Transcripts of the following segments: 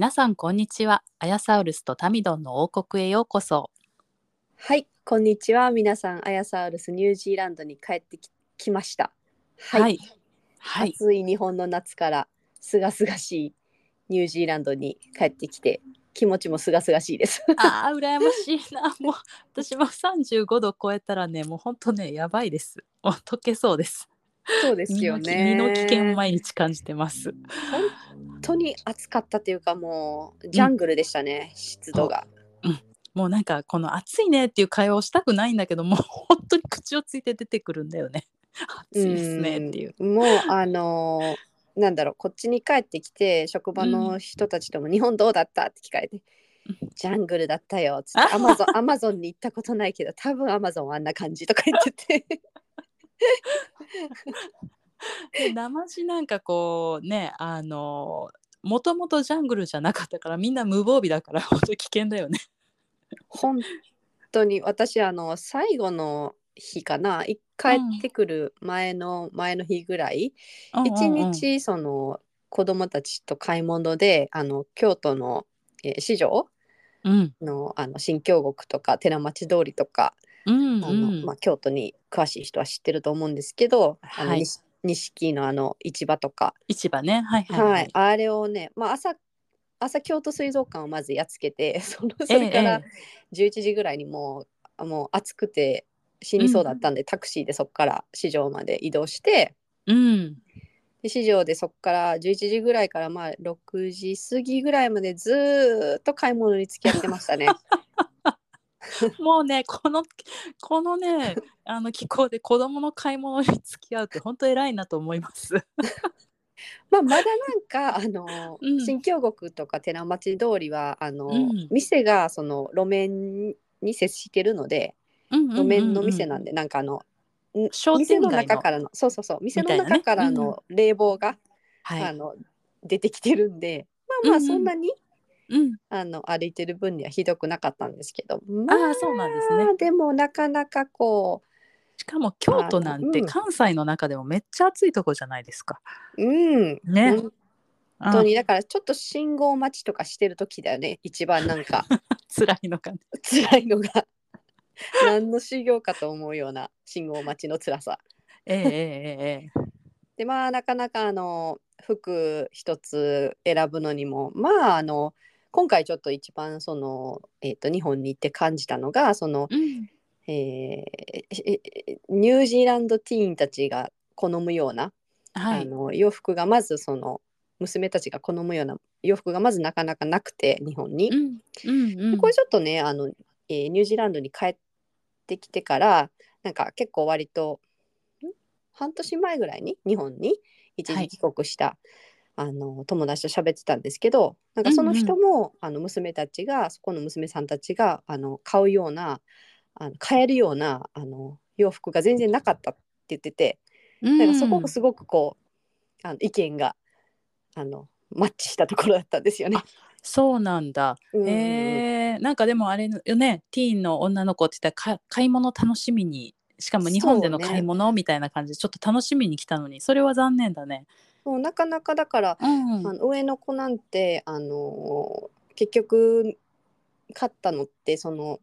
皆さんこんにちは。アヤサウルスとタミドンの王国へようこそ。はい、こんにちは。皆さん、アヤサウルスニュージーランドに帰ってききました。はい。はい、暑い日本の夏からすがすがしいニュージーランドに帰ってきて、気持ちもすがすがしいです。あー羨ましいな。もう 私も35度超えたらねもうほんとねやばいです。もう溶けそうです。そうですよね。身の危険を毎日感じてます。本当に暑かったというか、もうジャングルでしたね、湿度が。もうなんかこの暑いねっていう会話をしたくないんだけどもう 本当に口をついて出てくるんだよね。暑いですねっていう。うん。もうあのーなんだろうこっちに帰ってきて職場の人たちとも「日本どうだった?」って聞かれて「ジャングルだったよ」つって「アマゾンアマゾンに行ったことないけど多分アマゾンはあんな感じ」とか言ってて で生地なんかこうねあのもともとジャングルじゃなかったからみんな無防備だから本当に危険だよね。本当に私あの最後の日かない帰ってくる前の、前の日ぐらい一、うん。うんうん日その子供たちと買い物であの京都の、えー市場うん。のあの新京極とか寺町通りとかうん。あの、まあ、京都に詳しい人は知ってると思うんですけど、あのはい。西錦のあの市場とか、市場ね。はいはいはい。はい、あれをね、まあ、朝朝京都水族館をまずやっつけて そのそれから11時ぐらいにもう,、もう暑くて死にそうだったんで、タクシーでそこから市場まで移動してうん。で市場でそこから11時ぐらいからまあ6時過ぎぐらいまでずーっと買い物に付き合ってましたね。もうねこのこのねあの気候で子供の買い物に付き合うって本当偉いなと思います。まあ、まだなんかあの、うん。新京極とか寺町通りはあの、うん。店がその路面に接してるので路面の店なんで、なんかあのん商店の。店街の中からのそうそうそう店の中からの冷房が、はい、あの出てきてるんでまあまあうんうん。そんなに、うん、あの歩いてる分にはひどくなかったんですけど。まあああそうなんですね。でもなかなかこしかも京都なんて関西の中でもめっちゃ暑いとこじゃないですか。ううん。ね。本当に。だからちょっと信号待ちとかしてる時だよね。一番なんか。あ 辛いのかね。辛いのが。何の修行かと思うような信号待ちの辛さ。ええええええ。でまあなかなかあの服一つ選ぶのにもまああの今回ちょっと一番その、えー、と日本に行って感じたのがその、うんえーえニュージーランドティーンたちが好むような、はい。あの洋服がまずその娘たちが好むような洋服がまずなかなかなくて日本に。うんうんうん。これちょっとねあの、えーニュージーランドに帰ってきてからなんか結構割とん？半年前ぐらいに日本に一時帰国した、あの友達と喋ってたんですけどなんかその人も、あの娘たちがそこの娘さんたちがあの買うようなあの買えるようなあの洋服が全然なかったって言っててうんなんかそこがすごくこうあの意見があのマッチしたところだったんですよね。そうなんだ。うんえー、なんかでもあれよねティーンの女の子って言ったらか買い物楽しみにしかも日本での買い物みたいな感じでちょっと楽しみに来たのにそれは残念だね。もうなかなかだからうん。あの上の子なんて、あのー結局買ったのってその、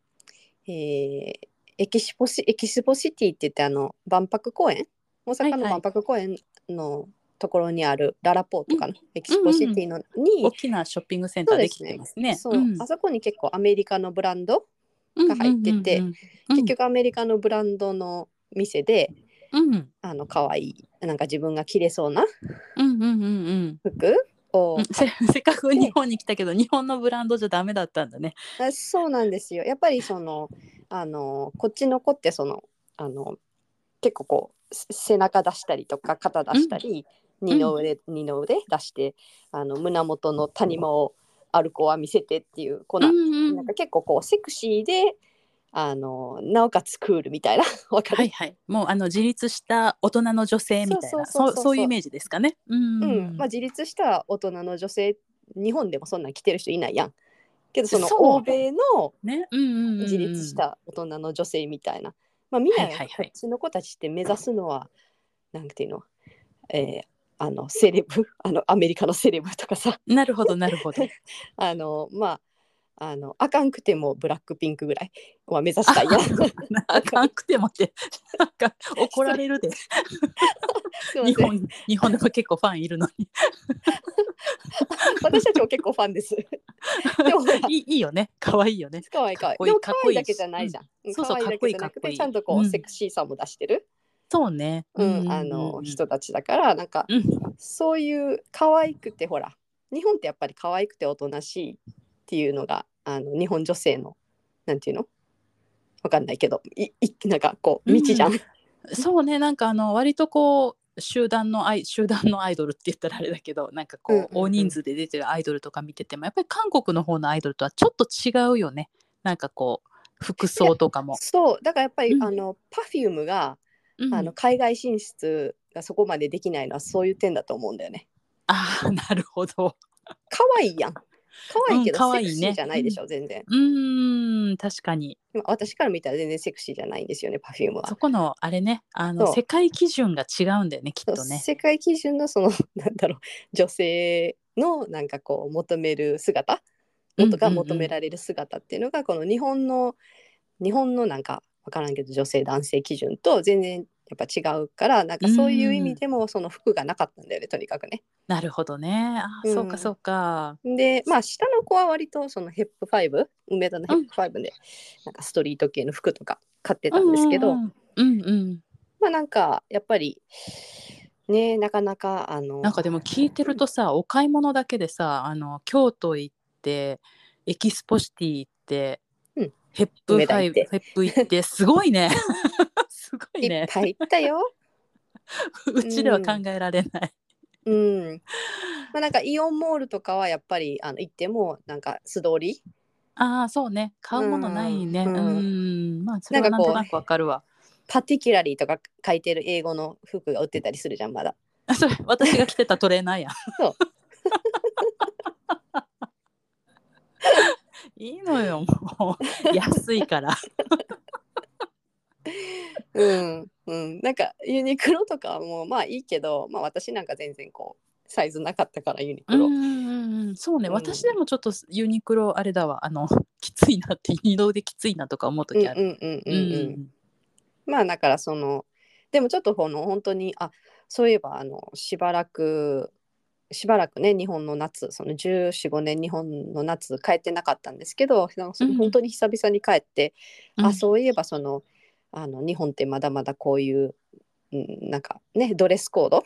えーエキシポシエキシポシティって言ってあの万博公園？大阪の万博公園のところにあるララポートかな、エキシポシティのに、大きなショッピングセンターできてますね。そう、ん。あそこに結構アメリカのブランドが入っててうんうん。結局アメリカのブランドの店でうん。うんあの可愛いなんか自分が着れそうなうんうんうんうん。服を。うんせ せっかく日本に来たけど日本のブランドじゃダメだったんだね。あそうなんですよ。やっぱりそのあのこっちの子ってそのあの結構こうせ背中出したりとか肩出したり、二の腕、二の腕出してあの胸元の谷間をある子は見せてっていう子なうんうんうん。なんか結構こうセクシーであのなおかつクールみたいな わかる、はいはい。もうあの自立した大人の女性みたいな、そうそういうイメージですかね。うん。うん。まあ、自立した大人の女性日本でもそんなん着てる人いないやん。けどその欧米の。自立した大人の女性みたいな、まあ、みんなこっちの子たちって目指すのは、なんていうの,、えーあのセレブ？あのアメリカのセレブとかさ。なるほどなるほど。あのまああのあかんくてもブラックピンクぐらいは目指したいや んあかんくてもって なんか怒られるで。日本日本でも結構ファンいるのに。私たちも結構ファンです。でもいいいいよね。可愛いよね。可愛い可愛い。でも可愛いだけじゃないじゃん、うん。そうそう可愛いだけじゃなくかっこいいかっこいい。てちゃんとこう、うん。セクシーさも出してる、そうね。うん。あの人たちだからなんかうん。そういう可愛くてほら。日本ってやっぱり可愛くておとなしいっていうのがあの日本女性のなんていうの？わかんないけどいいなんかこう道じゃん、うん。そうねなんかあの割とこう集団のアイ集団のアイドルって言ったらあれだけどなんかこう,、うんうんうん。大人数で出てるアイドルとか見ててもやっぱり韓国の方のアイドルとはちょっと違うよね。なんかこう服装とかも。そう。だからやっぱり、うん。あの Perfume が、うん。あの海外進出がそこまでできないのはそういう点だと思うんだよね。あーなるほど。可愛いやん可愛いけど、セクシーじゃないでしょ、全然。うーん確かに。まあ私から見たら全然セクシーじゃないんですよね Perfume は。そこのあれねあの世界基準が違うんだよねきっとね。世界基準のその なんだろう女性のなんかこう求める姿？元が求められる姿っていうのがこの日本の日本のなんか分からんけど女性男性基準と全然やっぱ違うからなんかそういう意味でもその服がなかったんだよねとにかくね。なるほどね。あー、うん。そうかそうか。でまあ下の子は割とそのヘップ5梅田のヘップ5でなんかストリート系の服とか買ってたんですけど、うん。うんうん。まあなんかやっぱりねなかなかあのなんかでも聞いてるとさお買い物だけでさあの京都行ってエキスポシティ行って、うんヘップ梅田行って。ヘップ行ってすごいね。すごいいっねぱい行ったよ。うちでは考えられない、うん。まあなんかイオンモールとかはやっぱりあの行ってもなんか素通り。ああそうね。買うものないね。ううん。ん。まあそれはなんんとなくわかるわ。 particularly とか書いてる英語の服が売ってたりするじゃんまだ。あ それ私が着てたトレーナーやそういいのよもう安いから うんうん。なんかユニクロとかはもうまあいいけど、まあ私なんか全然こうサイズなかったからユニクロ。うんうんうんそうね、うん私でもちょっとユニクロあれだわあのきついなって二度できついなとか思ううん時ある。うんうんうんうん。まあだからそのでもちょっとこの本当にあそういえばあのしばらくしばらくね日本の夏その1415年日本の夏帰ってなかったんですけど本当に久々に帰って、うん。あそういえばそのあの日本ってまだまだこういう、うん、なんかねドレスコード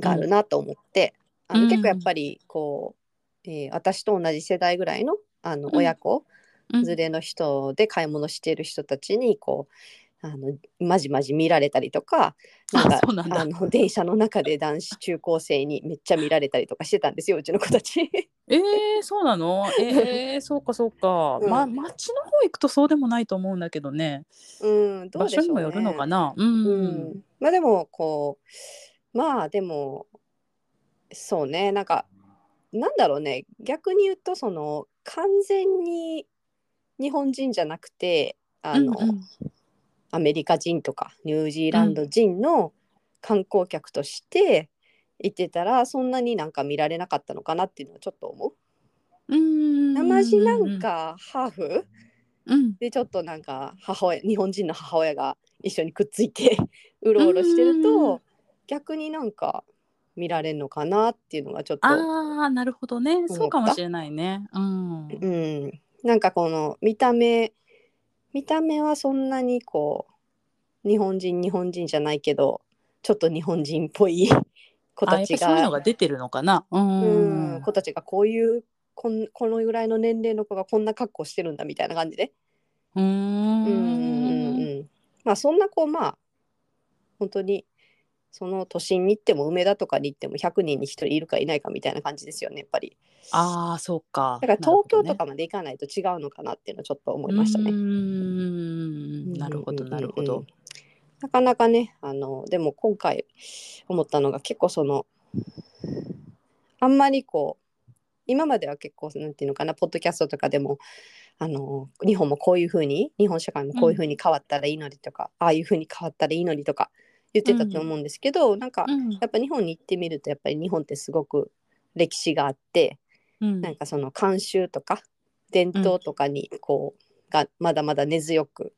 があるなと思って、結構やっぱりこう、えー私と同じ世代ぐらいのあのうん。親子、うん。連れの人で買い物してる人たちにこうあのまじまじ見られたりとか電車の中で男子中高生にめっちゃ見られたりとかしてたんですようちの子たち。えー、そうなの？えー、そうかそうか、うん。ま町の方行くとそうでもないと思うんだけどね。うん、どう場でしょう、ね、所にもよるのかな？うん、うん、まあでもこうまあでもそうね。なんかなんだろうね。逆に言うとその完全に日本人じゃなくてあの、うんうんアメリカ人とかニュージーランド人の観光客として行ってたら、そんなになんか見られなかったのかなっていうのはちょっと思う。うん。生地なんかハーフ？うん。でちょっとなんか母親日本人の母親が一緒にくっついて うろうろしてるうんと逆になんか見られるのかなっていうのがちょっと、ああなるほどね。たそうかもしれないね。うん。うん、なんかこの見た目見た目はそんなにこう日本人日本人じゃないけどちょっと日本人っぽい 子たちりそういうのがが出てるのかな？ううんん。子たちがこういうこんこのぐらいの年齢の子がこんな格好してるんだみたいな感じで。うーんうんうんうん。まあそんな子まあ本当にその都心に行っても梅田とかに行っても100人に1人いるかいないかみたいな感じですよねやっぱり。ああそうか。だから東京とかまで行かないと違うのかなっていうのはちょっと思いましたね。うーん。なるほどなるほど。うんうんうんなかなかねあのでも今回思ったのが結構そのあんまりこう今までは結構なんていうのかなポッドキャストとかでもあの日本もこういうふうに日本社会もこういうふうに変わったらいいのにとか、ああいうふうに変わったらいいのにとか言ってたと思うんですけど、なんかうん。やっぱ日本に行ってみるとやっぱり日本ってすごく歴史があってうん。なんかその慣習とか伝統とかにこう、がまだまだ根強く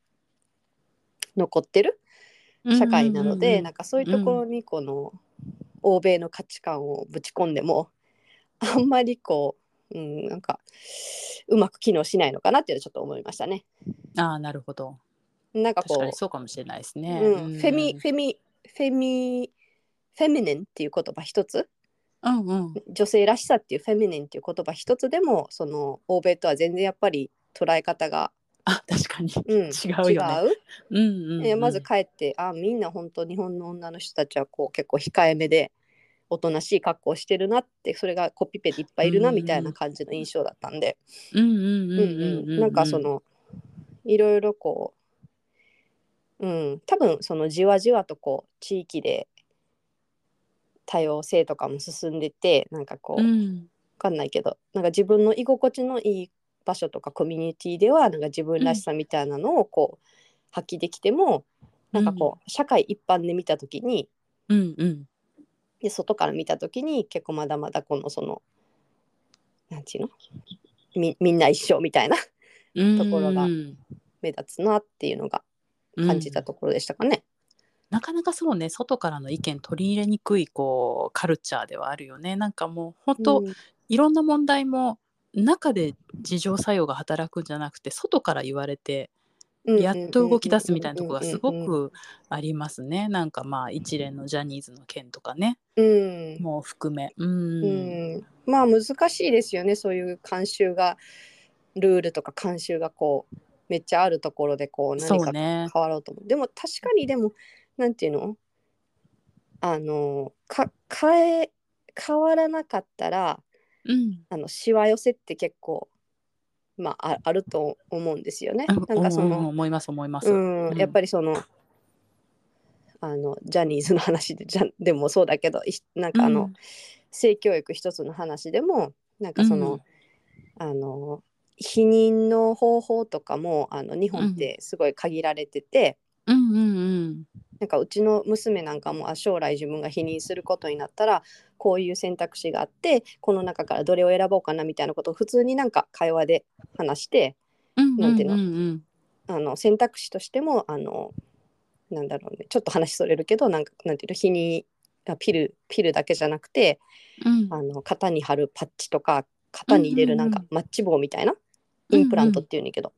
残ってる社会なので、なんかそういうところにこの欧米の価値観をぶち込んでもあんまりこう、うん、なんかうまく機能しないのかなっていうのはちょっと思いましたね。ああなるほどなんかこう確かにそうかもしれないですね、うん、フェミフェミフェミフェミニンっていう言葉一つ？うんうん。女性らしさっていうフェミニンっていう言葉一つでもその欧米とは全然やっぱり捉え方が、あ確かに。うん、違うよね。違う？うんうん、うん、まず帰ってあみんな本当日本の女の人たちはこう結構控えめでおとなしい格好をしてるなってそれがコピペでいっぱいいるなうんみたいな感じの印象だったんで。なんかそのいろいろこううん。多分そのじわじわとこう地域で多様性とかも進んでてなんかこう、わうん。かんないけどなんか自分の居心地のいい場所とかコミュニティではなんか自分らしさみたいなのをこう発揮できても、なんかこう社会一般で見た時にうんうん。で外から見た時に結構まだまだこのそのなんていうの？みみんな一緒みたいなうん。ところがうん目立つなっていうのが感じたところでしたかね。なかなかそうね外からの意見取り入れにくいこうカルチャーではあるよね。なんかもう本当、うん。いろんな問題も中で自浄作用が働くんじゃなくて外から言われてやっと動き出すみたいなところがすごくありますね。なんかまあ一連のジャニーズの件とかね。うん。もう含め。うん、うん。まあ難しいですよね。そういう慣習がルールとか慣習がこうめっちゃあるところでこう何か変わろうと思う。でも確かにでもなんていうの？あのか変え変わらなかったらうん。あのしわ寄せって結構まあああると思うんですよね。なんかそうんうんの思います思います、うん、うん。やっぱりそのあのジャニーズの話でじゃでもそうだけどいなんかあの、うん。性教育一つの話でもなんかその、あの避妊の方法とかもあの日本ってすごい限られてて、うんうんうん。なんかうちの娘なんかもあ将来自分が避妊することになったらこういう選択肢があってこの中からどれを選ぼうかなみたいなことを普通になんか会話で話してうんなんていうのあの選択肢としてもあのなんだろうねちょっと話それるけどなんかなんていうの避妊あピルピルだけじゃなくてうん。あの肩に貼るパッチとか肩に入れるなんかうん。マッチ棒みたいなインプラントっていうんだけど、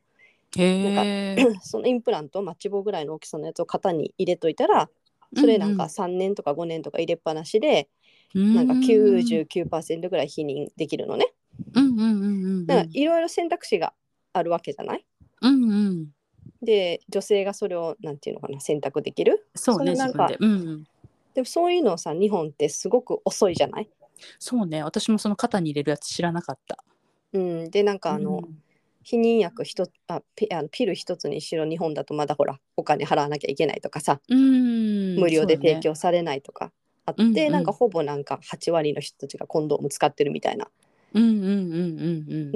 へえ そのインプラントマッチ棒ぐらいの大きさのやつを肩に入れといたらそれなんか3年とか5年とか入れっぱなしで、なんか99%ぐらい否認できるのね。うんうんうんうんうん。だからいろいろ選択肢があるわけじゃない？うんうん。で女性がそれをなんていうのかな選択できる？そうねなんかで、うんうん、でもそういうのをさ日本ってすごく遅いじゃない、そうね私もその肩に入れるやつ知らなかった。うん、でなんかあの、避妊薬一つあピあのピル一つにしろ日本だとまだほらお金払わなきゃいけないとかさうん。無料で提供されないとかあって、うんうん。なんかほぼなんか8割の人たちがコンドーム使ってるみたいな、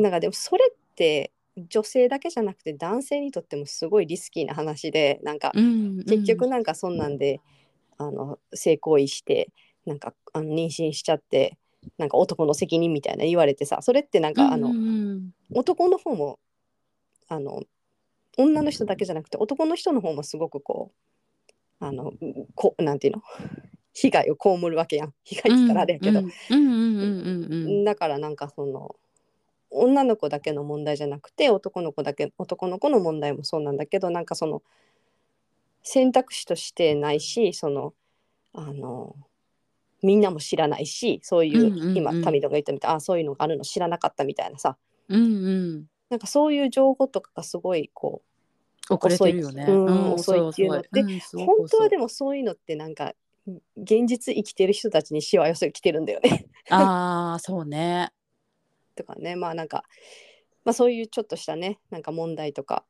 なんかでもそれって女性だけじゃなくて男性にとってもすごいリスキーな話でなんか結局なんかそんなんで、あの性行為してなんかあの妊娠しちゃってなんか男の責任みたいな言われてさそれってなんかあの、うんうん男の方もあの女の人だけじゃなくて男の人の方もすごくこうあのこなんていうの？被害を被るわけやん。被害って言ったらあれやけど、だからなんかその女の子だけの問題じゃなくて男の子だけ男の子の問題もそうなんだけどなんかその選択肢としてないしそのあのみんなも知らないしそういう,、今タミドが言ったみたいあそういうのがあるの知らなかったみたいなさ。うんうん。なんかそういう情報とかがすごいこう遅れてるよね。遅いっていうの。って遅いうんすごく本当はでもそういうのってなんか現実生きてる人たちにしわ寄せ来てるんだよね。ああそうね。とかね。まあなんか、まあ、そういうちょっとしたねなんか問題とか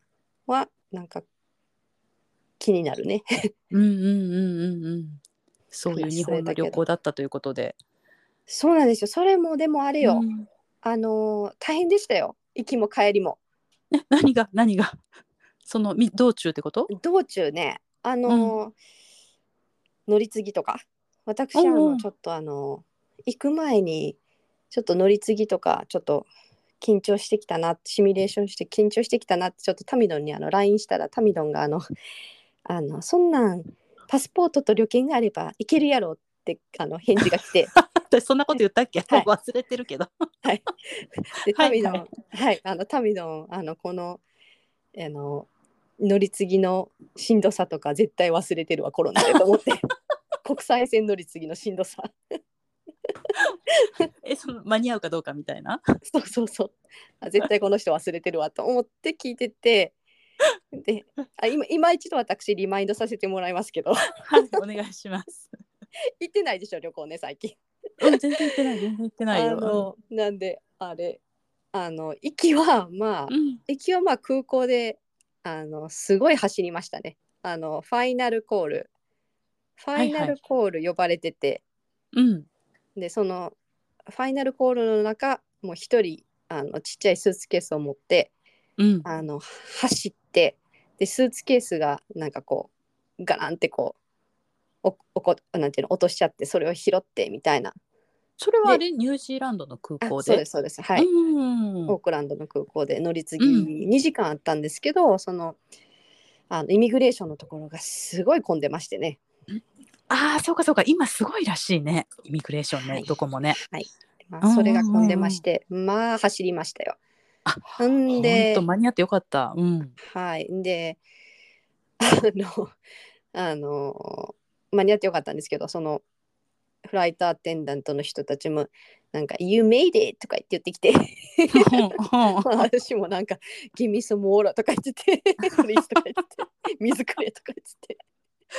はなんか気になるね。うんうんうんうんうんそういう日本の旅行だったということで。そうなんですよ。それもでもあれよ、うん。あのー大変でしたよ。行きも帰りも。え何が？何が？そのみ道中ってこと？道中ね。あのー乗り継ぎとか。私あのちょっとあの行く前にちょっと乗り継ぎとかちょっと緊張してきたなシミュレーションして緊張してきたなってちょっとタミドンにあの LINE したらタミドンがあのあのそんなんパスポートと旅券があれば行けるやろってあの返事が来て。私そんなこと言ったっけ、はい。忘れてるけど。でタミドンははい。い、あのタミドンあのこのあの乗り継ぎのしんどさとか絶対忘れてるわコロナでと思って。国際線乗り継ぎのしんどさ。えその間に合うかどうかみたいな？そうそうそう。あ絶対この人忘れてるわと思って聞いてて であ今今一度私リマインドさせてもらいますけど。はいお願いします。行ってないでしょ旅行ね最近。うん全然行ってない全然行ってないよ。あのなんであれ。あの行きはまあうん。行きはまあ空港であのすごい走りましたね。あのファイナルコール。ファイナルコール呼ばれてて、うん。でそのファイナルコールの中もう一人あのちっちゃいスーツケースを持ってうん。あの走ってでスーツケースがなんかこうガランってこうおおこなんていうの落としちゃってそれを拾ってみたいな。それはあれニュージーランドの空あ港で？そうですそうです。はい、うん。オークランドの空港で乗り継うん。ぎ2時間あったんですけど、そのあのイミグレーションのところがすごい混んでましてね。ああそうかそうか。今すごいらしいね。イミグレーションね、はい。どこもね。まあ、うんうんうんそれが混んでまして、まあ走りましたよ。あんほんでと間に合ってよかった。うん。はい。で あのあの間に合ってよかったんですけどそのフライトアテンダントの人たちもなんか「You made it!」とか言って言ってきて。私もなんか「Give me some water」とか言ってて「Please」とか言ってて「水くれ」とか言ってて。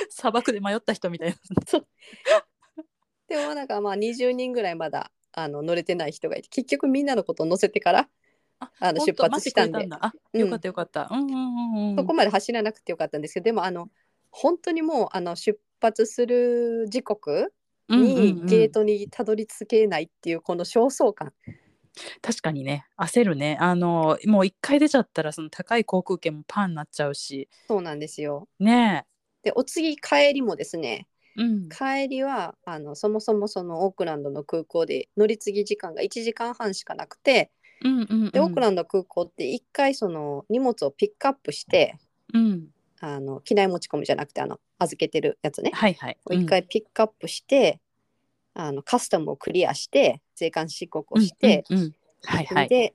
砂漠で迷った人みたいな。でもなんかまあ20人ぐらいまだあの乗れてない人がいて結局みんなのことを乗せてからあの出発したんで。あうん。よかったよかった、うん、うんうんうん。そこまで走らなくてよかったんですけどでもあの本当にもうあの出発する時刻にゲートにたどり着けないっていうこの焦燥感、確かにね。焦るね。あのもう一回出ちゃったらその高い航空券もパンになっちゃうし。そうなんですよ。ね。でお次帰りもですねえうん。帰りはあのそもそもそのオークランドの空港で乗り継ぎ時間が1時間半しかなくてうんうんうん。でオークランド空港って1回その荷物をピックアップしてうん。あの機内持ち込みじゃなくてあの預けてるやつね。はいはい。一回ピックアップして、あのカスタムをクリアして税関申告をして、うんうんうん。はいはい。で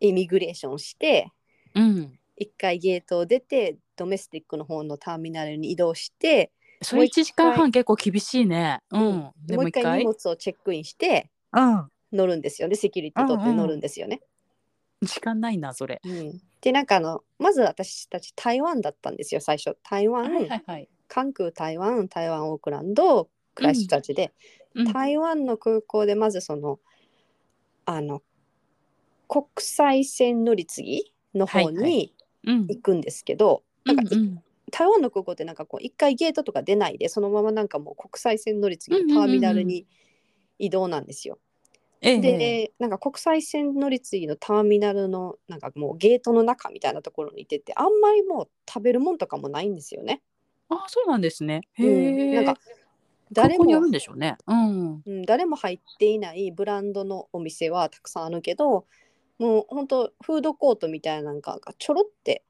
イミグレーションしてうん。一回ゲートを出てドメスティックの方のターミナルに移動してそれ1時間半結構厳しいね。ううん。もう一回荷物をチェックインしてうん乗るんですよね。セキュリティ取ってうんうん乗るんですよね。時間ないなそれ。うん。でなんかあのまず私たち台湾だったんですよ最初。台湾、はいはいはい。関空台湾台湾オークランドクライストチャーチで、うん。台湾の空港でまずそのあの国際線乗り継ぎの方はいはにうん。行くんですけど、うんなんかうん台湾の空港ってなんかこう一回ゲートとか出ないでそのままなんかもう国際線乗り継ぎのターミナルに移動なんですよ。ええでなんか国際線乗り継ぎのターミナルのなんかもうゲートの中みたいなところにいててあんまりもう食べるもんとかもないんですよね。あそうなんですね。へうん、え。なんか誰もるんでしょうね。うん。うん、誰も入っていないブランドのお店はたくさんあるけどもう本当フードコートみたいななんかがちょろって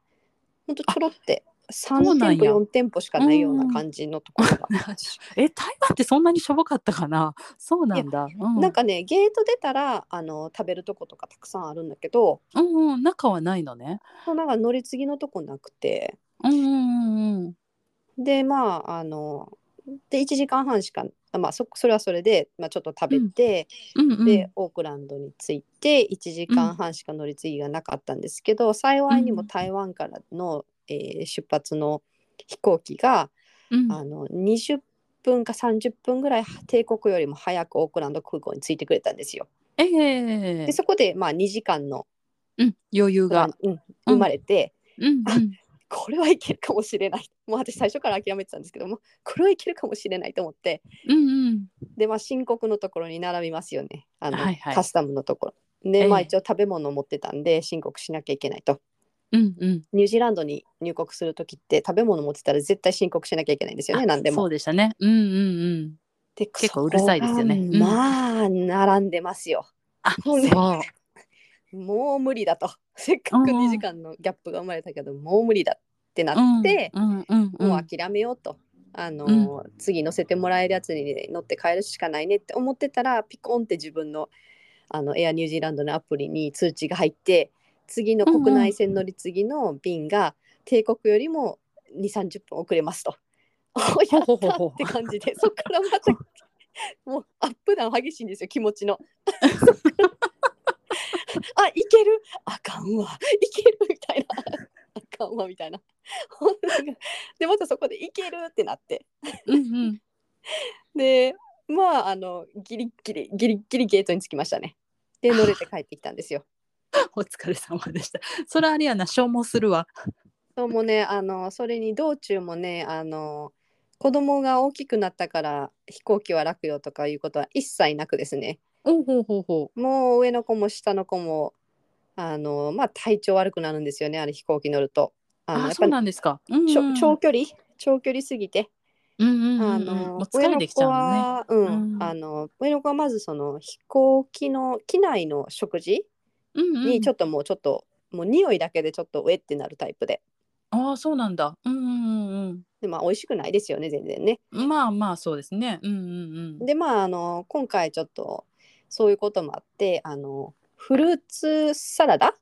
本当ちょろって3店舗そうなんや。4店舗しかないような感じのところが、え台湾ってそんなにしょぼかったかな？そうなんだ。うん。なんかねゲート出たらあの食べるとことかたくさんあるんだけどうんうん。中はないのね。そうなんか乗り継ぎのとこなくて。うんうんうんうん。でまああので1時間半しかあまあそそれはそれで、まあ、ちょっと食べて、うん。うんでオークランドに着いて1時間半しか乗り継ぎがなかったんですけど、幸いにも台湾からの、えー出発の飛行機が、うんあの20分か30分ぐらい帝国よりも早くオークランド空港に着いてくれたんですよ。ええでそこでまあ2時間のうん、余裕が。うん、生まれて、うんうん。これはいけるかもしれないもう私最初から諦めてたんですけどもこれはいけるかもしれないと思ってうんうん。でまあ申告のところに並びますよねあの、はいはいカスタムのところ。ええでまあ一応食べ物を持ってたんで申告しなきゃいけないと。うんうん。ニュージーランドに入国する時って食べ物持ってたら絶対申告しなきゃいけないんですよね何でも。そうでしたね。うんうんうん。で結構うるさいですよねまあ並んでますよ。あ、そう。もう無理だと。せっかくうん2時間のギャップが生まれたけどもう無理だってなって、うんうんうんうん、もう諦めようと。あの次乗せてもらえるやつに乗って帰るしかないねって思ってたらピコンって自分のあのエアニュージーランドのアプリに通知が入って次の国内線乗り継ぎの便が帝国よりも2 3 0分遅れますと。お やったって感じでそっからまた もうアップダウン激しいんですよ気持ちの。あいける？あかんわいけるみたいなあかんわみたいな。でまたそこでいけるってなってうんうん。でまああのギリッギリギリッギリゲートに着きましたね。で乗れて帰ってきたんですよ。お疲れ様でした。それあれやな、消耗するわ。そうもねあのそれに道中もねあの子供が大きくなったから飛行機は楽よとかいうことは一切なくですねおうほうほうほもう上の子も下の子もあのまあ体調悪くなるんですよねあれ飛行機乗ると。う。あ、あのやっぱそうなんですか。うんうんちょ長距離？長距離すぎてうんうんうんうん。あのもう疲れてきちゃうもんね。は、うんうんあの上の子はまずその飛行機の機内の食事。にちょっともうちょっと、もう匂いだけでちょっとウェってなるタイプでああ、そうなんだ。うんうんでまあ美味しくないですよね全然ね。うん。まあまあ、そうですね。うんうんうん。でまああの今回ちょっとそういうこともあってあのフルーツサラダ？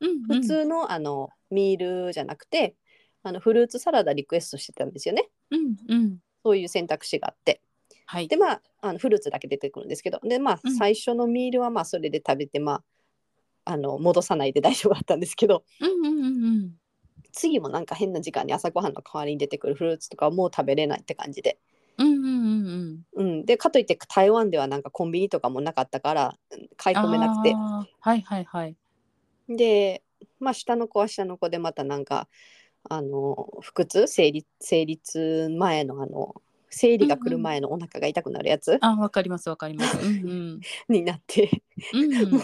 うんうん普通の,、あのミールじゃなくてあのフルーツサラダリクエストしてたんですよねうんうん。そういう選択肢があってはいで。まああのフルーツだけ出てくるんですけどでまあうん最初のミールはまあそれで食べてまああの戻さないで大丈夫だったんですけどうんうんうんうん。次もなんか変な時間に朝ごはんの代わりに出てくるフルーツとかはもう食べれないって感じで、うんうんうんうん。うん、でかといって台湾ではなんかコンビニとかもなかったからうん買い込めなくてはいはいはい。でまあ下の子は下の子でまたなんかあの腹痛生理生理痛前のあの生理が来る前のお腹が痛くなるやつ？あ、わかりますわかります。うん になってうん。うんも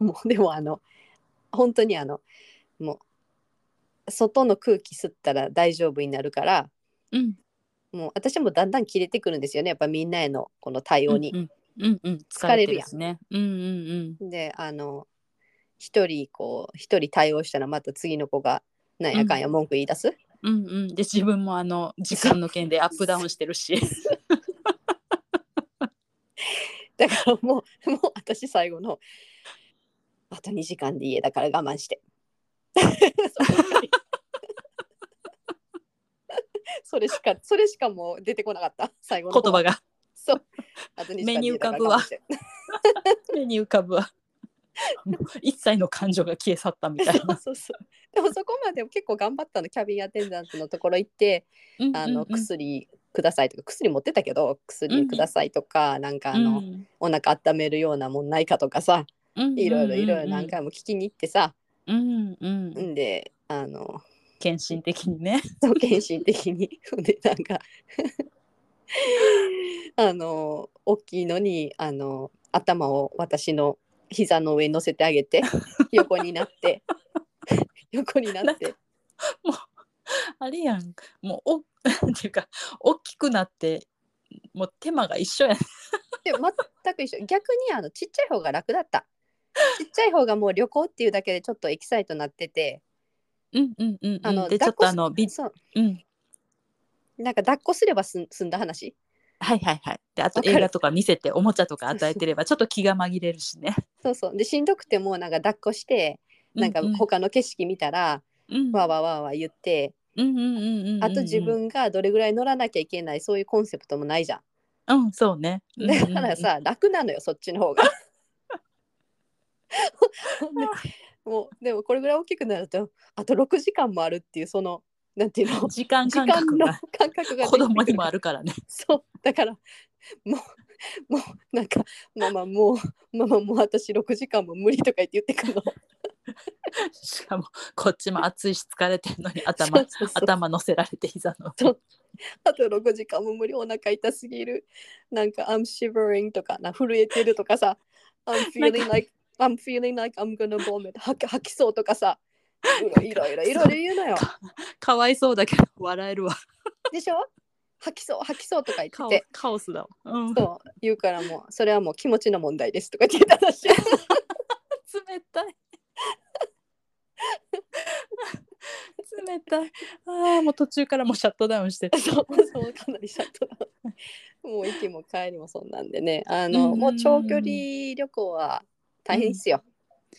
うもうでもあの本当にあのもう外の空気吸ったら大丈夫になるからうん。もう私もだんだん切れてくるんですよねやっぱみんなへのこの対応に。うんうんうん。疲れてるですね。うんうんうん。であの一人こう一人対応したらまた次の子がなんやかんや文句言い出す、うんうん、で自分もあの 時間の件でアップダウンしてるし。だからもうもう私最後のあと2時間で家だから我慢して。それしかそれしかもう出てこなかった。最後の言葉が。そう。あと2時間目に浮かぶわ。目に浮かぶわ 一切の感情が消え去ったみたいな。そうそうでもそこまで結構頑張ったの。キャビンアテンダントのところ行ってあの薬くださいとか薬持ってたけど薬くださいとか、なんかあの、お腹温めるようなもんないかとかさいろいろいろいろ何回も聞きに行ってさ、うんうん。んであの献身的にね。そう献身的に。でなんか あの大きいのにあの頭を私の膝の上に乗せてあげて 横になって。横になって。もうあれやん。もうお なんていうか大きくなってもう手間が一緒やん。で全く一緒。逆にあのちっちゃい方が楽だった。ちっちゃい方がもう旅行っていうだけでちょっとエキサイトなってて。うんうんうんあのうん。でちょっとあのビそう。うん。なんか抱っこすればすん済んだ話はいはいはい。であと映画とか見せておもちゃとか与えてればちょっと気が紛れるしね。そうそうでしんどくてもなんか抱っこしてなんか他の景色見たら、うんわーわーわーわー言ってうんうんうんあと自分がどれぐらい乗らなきゃいけないそういうコンセプトもないじゃん。うんそうね。うんうんうんだからさ、楽なのよそっちの方が。もうでもこれぐらい大きくなるとあと6時間もあるっていうそのなんていうの？時間感覚のが感覚が子供にもああるからね。そう。だからもうもうなんかママもうママもう私6時間も無理とか言って言ってくるの。しかもこっちも暑いし疲れてんのに頭頭乗せられて膝のそう。あと6時間も無理お腹痛すぎる。なんか I'm shivering とかな震えてるとかさ。I'm なん feeling か like I'm feeling like I'm gonna vomit 吐き吐きそうとかさ いろいろいろいろ言うのよ。かわいそうだけど笑えるわ。でしょ？吐きそう吐きそうとか言ってて。カオスだわ、うん、そう言うからもうそれはもう気持ちの問題ですとか言ってたらし。い 冷たい。冷たい。ああもう途中からもうシャットダウンして。るそうそうかなりシャットダウン。もう行きも帰りもそんなんでね。あの、うん。もう長距離旅行は大変ですよ、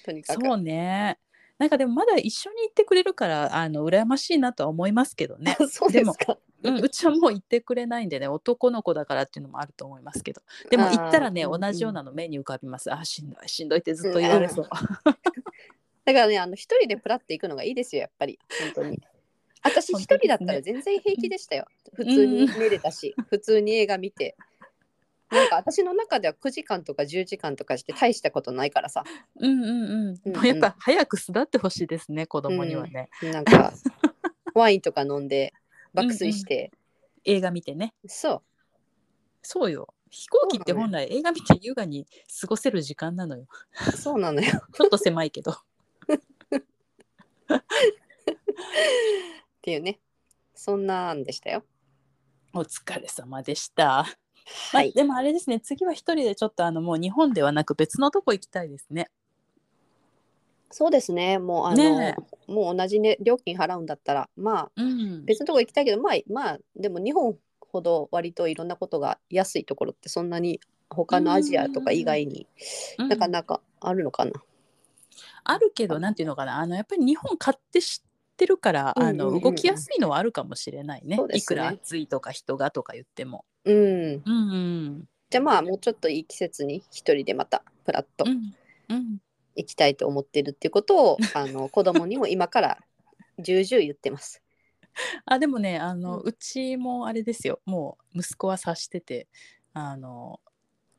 とにかく。そうねなんかでもまだ一緒に行ってくれるからあの羨ましいなとは思いますけどね。そうですか。うん、うちはもう行ってくれないんでね男の子だからっていうのもあると思いますけど。でも行ったらねうんうん。同じようなの目に浮かびます、あーしんどいしんどいってずっと言われそう、だからねあの一人でプラって行くのがいいですよやっぱり。本当に。私一人だったら全然平気でしたよ、普通に寝れたし、普通に映画見てなんか私の中では9時間とか10時間とかして大したことないからさ。うんうんうん、うんうん。もうやっぱ早く巣立ってほしいですね子供にはね、なんかワインとか飲んで爆睡して、映画見てね。そう。そうよ。飛行機ってそうな本来映画見て優雅に過ごせる時間なのよ。そうなのよ。ちょっと狭いけど。っていうね。そんなんでしたよ。お疲れ様でした、はい。まあでもあれですね次は一人でちょっとあのもう日本ではなく別のとこ行きたいですね。そうですね。もうあの、ねもう同じ、ね、料金払うんだったらまあうん。別のとこ行きたいけどまあまあでも日本ほど割といろんなことが安いところってそんなに他のアジアとか以外にうん。なかなかあるのかな。あるけどなんていうのかな。あのやっぱり日本買って知ってるから、あうんうんうん。うんの動きやすいのはあるかもしれないね。ね。いくら暑いとか人がとか言っても。うん、うんうん。じゃあまあもうちょっといい季節に一人でまたプラッとうん。うん、行きたいと思ってるっていうことを、あの子供にも今から重々言ってます。あでもねあの、ううちもあれですよ。もう息子は察しててあの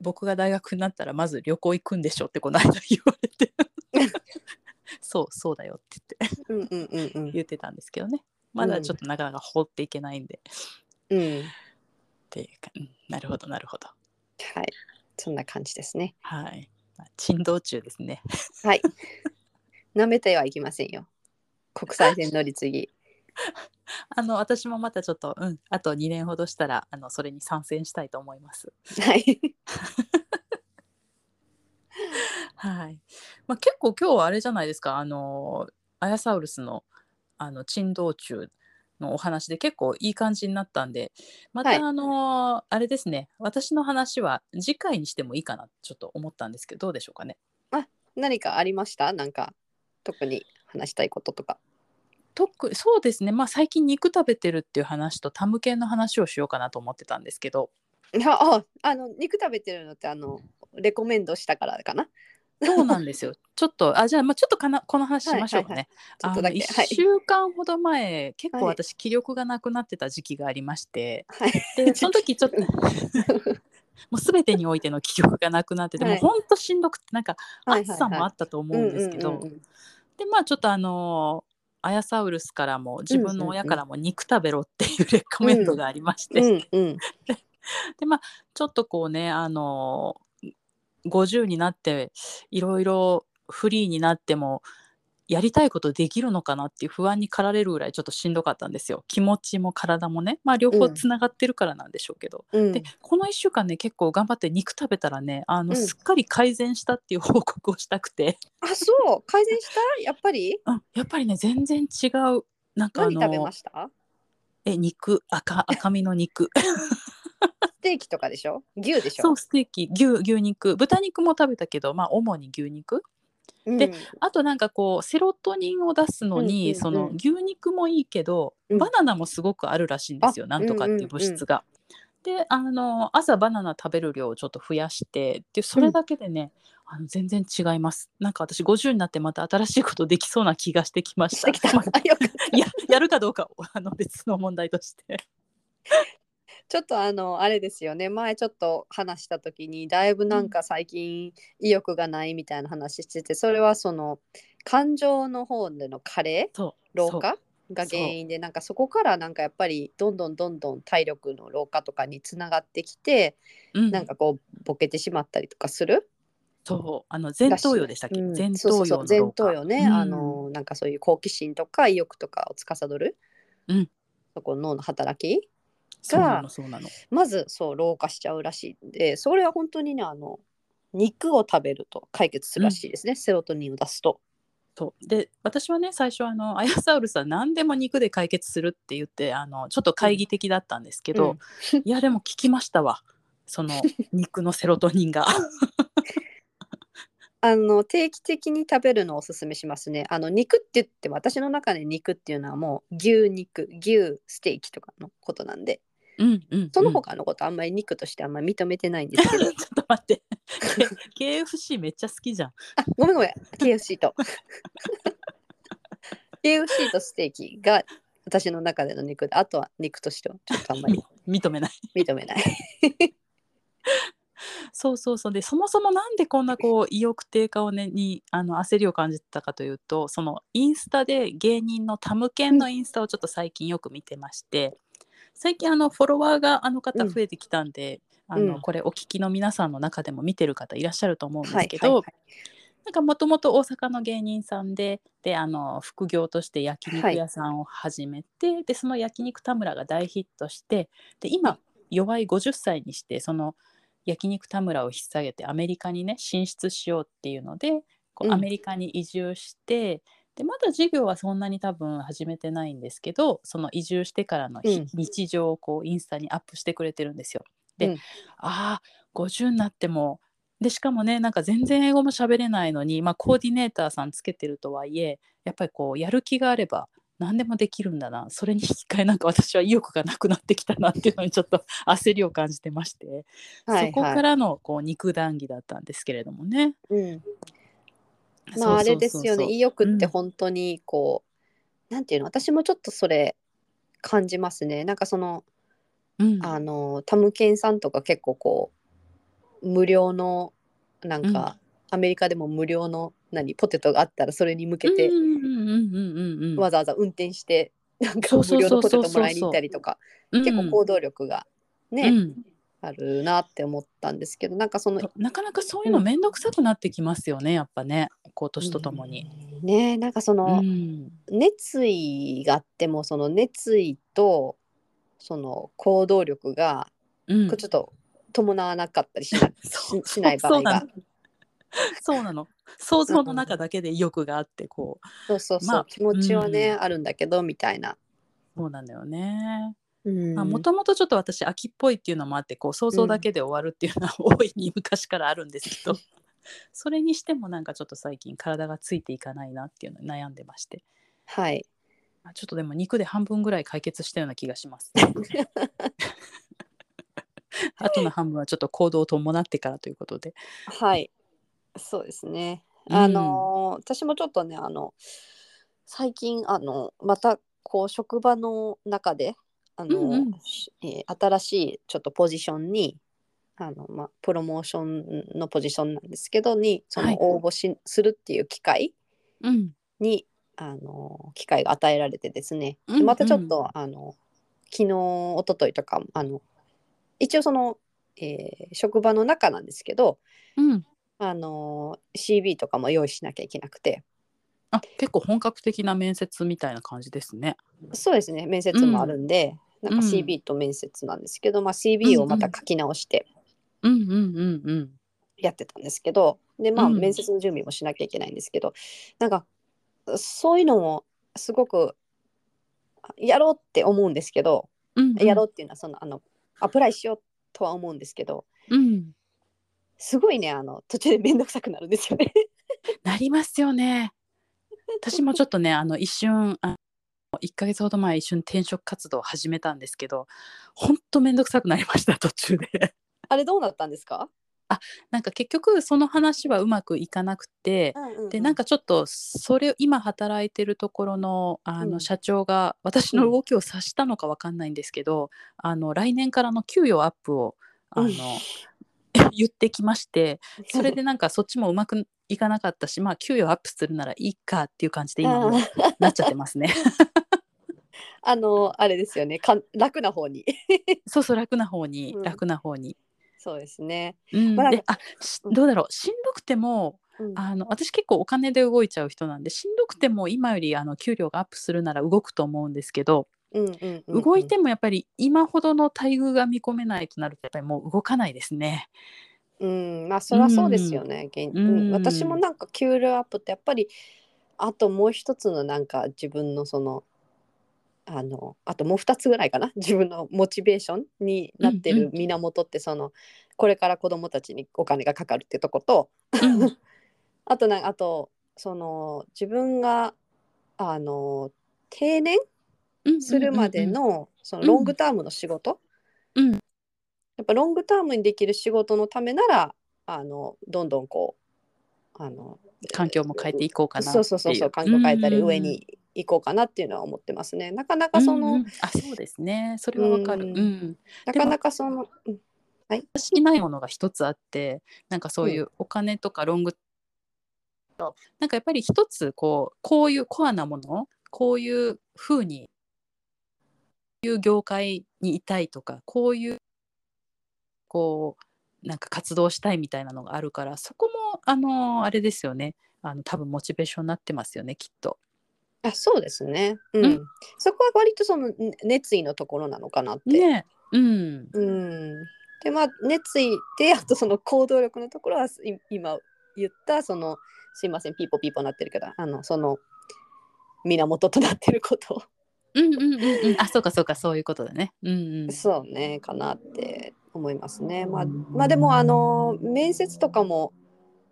僕が大学になったらまず旅行行くんでしょってこの間言われて そうそうだよって言って うんうんうんうん言ってたんですけどねまだちょっとなかなか放っていけないんで、っうんていうか、うんなるほどなるほどはいそんな感じですね。はいまあ珍道中ですねはい。舐めてはいけませんよ。国際線乗り継ぎ。あの私もまたちょっとうんあと2年ほどしたらあのそれに参戦したいと思いますはい。はい、まあ、結構今日はあれじゃないですかあのアヤサウルスのあの珍道中のお話で結構いい感じになったんでまた、はいあのあれですね私の話は次回にしてもいいかなちょっと思ったんですけどどうでしょうかね。何かありました？なんか特に話したいこととか。特そうですねまあ最近肉食べてるっていう話とタム系の話をしようかなと思ってたんですけどいやああの肉食べてるのってあのレコメンドしたからかな？そうなんですよ。ちょっとあじゃあ、まあ、ちょっとかなこの話しましょうかね。ちょっとだけ。あの1はい。週間ほど前、結構はい。私気力がなくなってた時期がありまして、はい。で その時ちょっと もう全てにおいての気力がなくなってて、はい。もうほんとしんどくてなんかはいはいはい。暑さもあったと思うんですけど、でまあちょっとあのアヤサウルスからも自分の親からも肉食べろっていうレコメンドがありまして、うんうん。でまあちょっとこうねあの50になっていろいろフリーになってもやりたいことできるのかなっていう不安に駆られるぐらいちょっとしんどかったんですよ。気持ちも体もね。まあ両方つながってるからなんでしょうけど、うん。でこの1週間ね結構頑張って肉食べたらねあの、うん。すっかり改善したっていう報告をしたくて、あそう。改善した？やっぱり？うん、やっぱりね全然違う。なんかあの何食べました？え肉。赤赤身の肉。ステーキとかでしょ？牛でしょ？そうステーキ。牛牛肉。豚肉も食べたけどまあ主に牛肉。うん。であとなんかこうセロトニンを出すのに、うんうんうん。その牛肉もいいけど、うん。バナナもすごくあるらしいんですよ、あなんとかっていう物質が。であの朝バナナ食べる量をちょっと増やしてでそれだけでね、あの全然違います。なんか私50になってまた新しいことできそうな気がしてきまししたてきた。ややるかどうかあの別の問題としてちょっとあのあれですよね。前ちょっと話した時にだいぶなんか最近意欲がないみたいな話しててそれはその感情の方での加齢老化？が原因でなんかそこからなんかやっぱりどんどんどんどん体力の老化とかにつながってきて、そう、うん。なんかこうボケてしまったりとかする？そうあの前頭葉でしたっけ、うん。前頭葉の老化。頭葉ね、うん。あのなんかそういう好奇心とか意欲とかを司る、うん。そこの脳の働き？そうなのそうなの。まずそう老化しちゃうらしいんでそれは本当にねあの肉を食べると解決するらしいですね、セロトニンを出すと。そう。で私はね最初あのアヤサウルスは何でも肉で解決するって言ってあのちょっと懐疑的だったんですけど、いやでも聞きましたわ。その 肉のセロトニンが。あの定期的に食べるのをおすすめしますね。あの肉って言っても私の中で肉っていうのはもう牛肉牛ステーキとかのことなんでうんうんそのうん他のことあんまり肉としてあんまり認めてないんですけど。ちょっと待って。KFC めっちゃ好きじゃん。あごめんごめん。KFC と。KFC とステーキが私の中での肉であとは肉としてはちょっとあんまり認めない。認めない。そうそうそう。でそもそもなんでこんなこう意欲低下をねにあの焦りを感じてたかというとそのインスタで芸人のタムケンのインスタをちょっと最近よく見てまして最近あのフォロワーがあの方うん。増えてきたんで、あうん。のこれお聞きの皆さんの中でも見てる方いらっしゃると思うんではいすけど、はいなんかもともと大阪の芸人さんでであの副業として焼肉屋さんを始めて、でその焼肉田村が大ヒットしてで今弱い50歳にしてその焼肉田村を引っ提げてアメリカにね進出しようっていうのでこううん。アメリカに移住して、でまだ事業はそんなに多分始めてないんですけどその移住してからのひ、うん。日常をこうインスタにアップしてくれてるんですよ。で、うん。ああ50になってもでしかもねなんか全然英語も喋れないのに、まあ、コーディネーターさんつけてるとはいえやっぱりこうやる気があれば何でもできるんだな。それに引き換えなんか私は意欲がなくなってきたなっていうのにちょっと 焦りを感じてまして、はいそこからのこう肉談義だったんですけれどもね。うん、まああれですよね。意欲ってうん。本当にこう、なんていうの？私もちょっとそれ感じますね。なんかそのうん。あのタムケンさんとか結構こう無料のなんか、アメリカでも無料の何ポテトがあったらそれに向けてうんうんうんうんうんうん。わざわざ運転してなんか無料のポテトもらいに行ったりとか。うん。結構行動力がね、うんあるなって思ったんですけどなんかそのなかなかそういうの面倒くさくなってきますよね、やっぱねこう年とともに。うん。ねなんかその、うん。熱意があってもその熱意とその行動力がうん。こうちょっと伴わなかったりしな, し、しない場合が。そうなの。想像の中だけで意欲があってこう。そうそうそう、まあ気持ちはね、うあるんだけどみたいな。そうなんだよね。うんもともとちょっと私秋っぽいっていうのもあってこう想像だけで終わるっていうのは大いに昔からあるんですけど、それにしてもなんかちょっと最近体がついていかないなっていうのに悩んでましてはいあちょっとでも肉で半分ぐらい解決したような気がします。あとの半分はちょっと行動を伴ってからということで。はいそうですね。うんあのー私もちょっとねあの最近あのまたこう職場の中であの、うんうん。しえー新しいちょっとポジションにあの、まあ、プロモーションのポジションなんですけどにそはい。の応募し、するっていう機会うん。にあの機会が与えられてですね、うんうんまたちょっとあの昨日一昨日とかもあの一応その、えー職場の中なんですけどうん、あの CV とかも用意しなきゃいけなくて。あ結構本格的な面接みたいな感じですね。そうですね。面接もあるんで、なんかうん CV と面接なんですけど、まあ、CV をまた書き直してうんうんうんうん。やってたんですけどでまあうん面接の準備もしなきゃいけないんですけど、なんかそういうのもすごくやろうって思うんですけど、うんうん、やろうっていうのはそのあのアプライしようとは思うんですけどうん。すごいねあの途中で面倒くさくなるんですよね。なりますよね。私もちょっとねあの一瞬あ1ヶ月ほど前一緒に転職活動を始めたんですけどほんと面倒くさくなりました 途中で。あれどうなったんですか？なんか結局その話はうまくいかなくてでなんかかちょっとそれを今働いてるところのあうん。の社長が私の動きを察したのかわかんないんですけど、あの来年からの給与アップをあの、うん 言ってきましてそれでなんかそっちもうまくいかなかったしまあ給与アップするならいいかっていう感じで今もうなっちゃってますね。あのあれですよね。かん楽な方に。そうそう楽な方に、うん楽な方に。そうですね。うん、まあであどうだろうしんどくてもうんあの私結構お金で動いちゃう人なんでしんどくても今よりあの給料がアップするなら動くと思うんですけど、動いてもやっぱり今ほどの待遇が見込めないとなるとやっぱりもう動かないですね。うん、まあそりゃそうですよね。現うん。うん。私もなんか給料アップってやっぱりあともう一つのなんか自分のそのあのあともう二つぐらいかな？自分のモチベーションになってるうんうん。源ってそのこれから子どもたちにお金がかかるってとことう ん。あとなんあとその自分があの定年うんするまでのそのうん。ロングタームの仕事、うん。やっぱロングタームにできる仕事のためならあのどんどんこうあの環境も変えていこうかなそうそうそうそう環境変えたり上に行こうかなっていうのは思ってますね。なかなかその、うんうん。あそうですね。それはわかる。うん。うん。なかなかその、うん。私にないものが一つあってなんかそういうお金とかロング、なんかやっぱり一つこうこういうコアなものこういうふうにいう業界にいたいとかこういうこうなんか活動したいみたいなのがあるからそこもあのあれですよね。あの多分モチベーションになってますよねきっと。あそうですね、うん。うん。そこは割とそのね熱意のところなのかなって。ね。うん。うん、でまあ熱意であとその行動力のところはい今言ったそのすいませんピーポーピーポーなってるけどあのその源となってることうんうんうんうん。あそうかそうかそういうことだね。うんうん、そうねかなって思いますね。まあ、まあでもあの面接とかも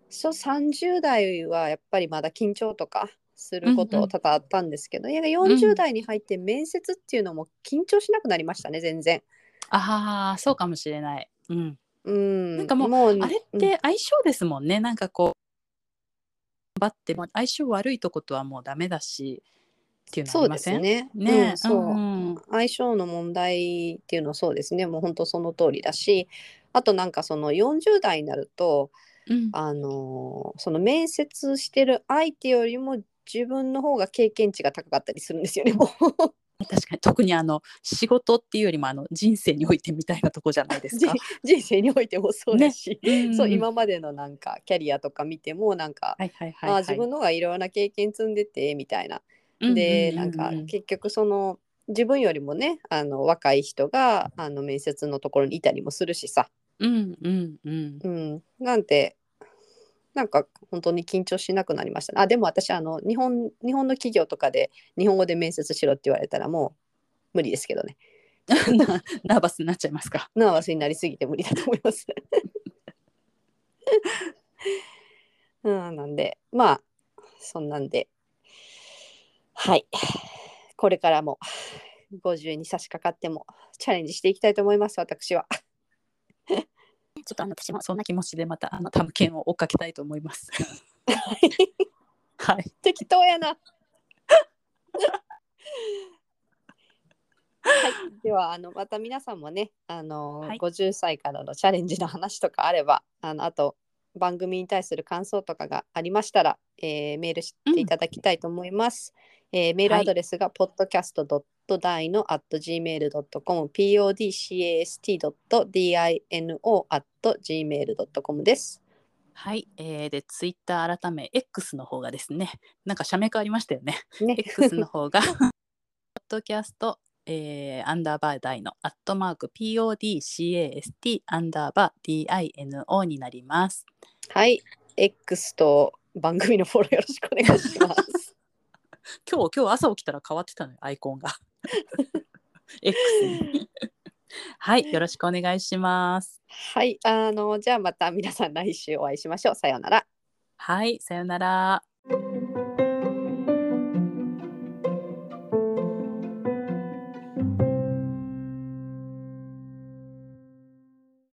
そう30代はやっぱりまだ緊張とかすることうんうん。多々あったんですけど、いや40代に入って面接っていうのも緊張しなくなりましたね全然。ああそうかもしれない。うん。うん、なんかもうもうあれっうんて相性ですもんね、なんかこう頑張っても相性悪いとことはもうダメだしっていうのあそうでりません？すね。ね。うんそう、んん相性の問題っていうのはそうですね。もう本当その通りだしあとなんかその40代になるとうん。あのーその面接してる相手よりも自分の方が経験値が高かったりするんですよね。確かに。特にあの仕事っていうよりもあの人生においてみたいなとこじゃないですか？人生においてもそうだし、うん。そう今までのなんかキャリアとか見てもなんか、はいはいはい、はい、あー自分の方がいろんな経験積んでてみたいな。うんでなんか結局その自分よりもねあの若い人があの面接のところにいたりもするしさ、うんうんうんうん、なんてなんか本当に緊張しなくなりましたね。あでも私あの日本日本の企業とかで日本語で面接しろって言われたらもう無理ですけどね。なナーバスになっちゃいますか。ナーバスになりすぎて無理だと思います。うん、なんでまあそんなんではいこれからも50に差し掛かってもチャレンジしていきたいと思います私は。ちょっとあの私もそんな気持ちでまたあのタムケンを追っかけたいと思います。はい。適当やな。はい、ではあのまた皆さんもねあの、はい50歳からのチャレンジの話とかあればあのあと番組に対する感想とかがありましたら、えーメールしていただきたいと思います。えーメールアドレスが podcast.dino.gmail.com、podcast.dino.gmail.com です。はい、えー、でツイッター改め X の方がですねなんか社名変わりましたよね。ね X の方がポッドキャスト、えー、アンダーバーダイのアットマーク PODCAST アンダーバー DINO になります。はい、X と番組のフォローよろしくお願いします。今日今日朝起きたら変わってたのよアイコンが。X に はいよろしくお願いします。はい、あのじゃあまた皆さん来週お会いしましょう。さようなら。はいさよなら。